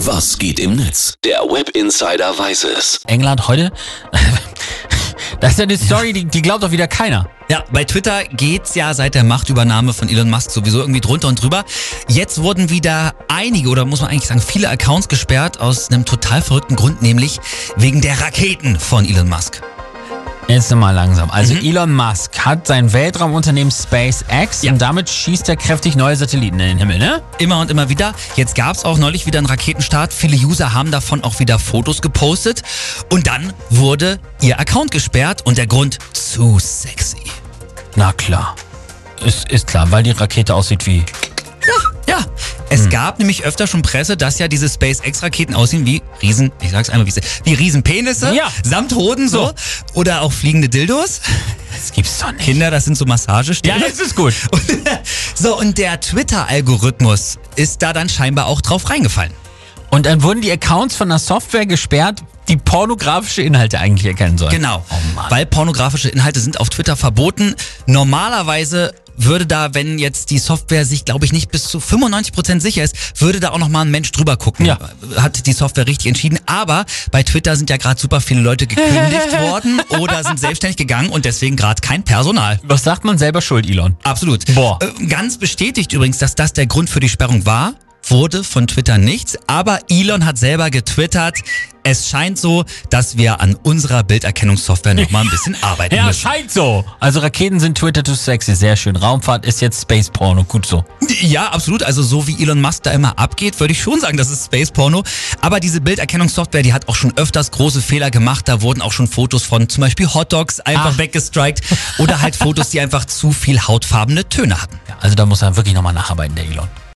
Was geht im Netz? Der Web Insider weiß es. England heute. Das ist ja eine Story, die, die glaubt doch wieder keiner. Ja, bei Twitter geht's ja seit der Machtübernahme von Elon Musk sowieso irgendwie drunter und drüber. Jetzt wurden wieder einige oder muss man eigentlich sagen viele Accounts gesperrt aus einem total verrückten Grund, nämlich wegen der Raketen von Elon Musk. Jetzt mal langsam. Also Elon Musk hat sein Weltraumunternehmen SpaceX Ja. und damit schießt er kräftig neue Satelliten in den Himmel, ne? Immer und immer wieder. Jetzt gab's auch neulich wieder einen Raketenstart. Viele User haben davon auch wieder Fotos gepostet. Und dann wurde ihr Account gesperrt und der Grund zu sexy. Na klar. Ist, ist klar, weil die Rakete aussieht wie. Ja, es gab nämlich öfter schon Presse, dass ja diese SpaceX-Raketen aussehen wie Riesen, ich sag's einmal, wie, sie- wie Riesenpenisse, Ja. samt Hoden so. Oder auch fliegende Dildos. Das gibt's doch nicht. Kinder, das sind so Ja, Massagestäbe. das ist gut. Und, so, und der Twitter-Algorithmus ist da dann scheinbar auch drauf reingefallen. Und dann wurden die Accounts von einer Software gesperrt, die pornografische Inhalte eigentlich erkennen soll. Genau. Oh. Weil pornografische Inhalte sind auf Twitter verboten. Normalerweise würde da, wenn jetzt die Software sich, glaube ich, nicht bis zu 95% sicher ist, würde da auch noch mal ein Mensch drüber gucken. Ja. Hat die Software richtig entschieden. Aber bei Twitter sind ja gerade super viele Leute gekündigt worden oder sind selbstständig gegangen und deswegen gerade kein Personal. Was sagt man selber schuld, Elon? Absolut. Boah. Äh, Ganz bestätigt übrigens, dass das der Grund für die Sperrung war, wurde von Twitter nichts. Aber Elon hat selber getwittert, es scheint so, dass wir an unserer Bilderkennungssoftware noch mal ein bisschen arbeiten Ja, müssen. scheint so. Also Raketen sind Twitter to sexy, sehr schön. Raumfahrt ist jetzt Space Porno, gut so. Ja, absolut. Also so wie Elon Musk da immer abgeht, würde ich schon sagen, das ist Space Porno. Aber diese Bilderkennungssoftware, die hat auch schon öfters große Fehler gemacht. Da wurden auch schon Fotos von zum Beispiel Hotdogs einfach Ach. weggestrikt oder halt Fotos, die einfach zu viel hautfarbene Töne hatten. Ja, also da muss er wirklich nochmal nacharbeiten, der Elon.